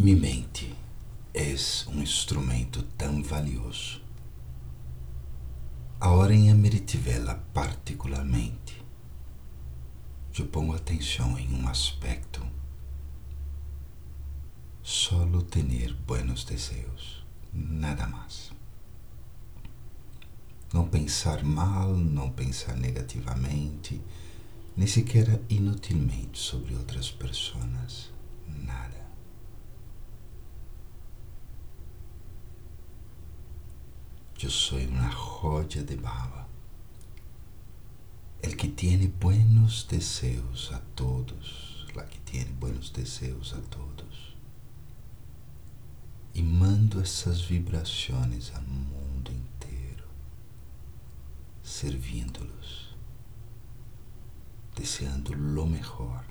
Mi mente é um instrumento tão valioso. Agora em Ameritivela, particularmente, eu pongo atenção em um aspecto. Solo ter buenos desejos, nada mais. Não pensar mal, não pensar negativamente, nem sequer inutilmente sobre outras pessoas, nada. Eu sou uma joya de baba. El que tiene buenos deseos a todos, la que tiene buenos deseos a todos. E mando essas vibrações ao mundo inteiro, servindo-los, deseando lo melhor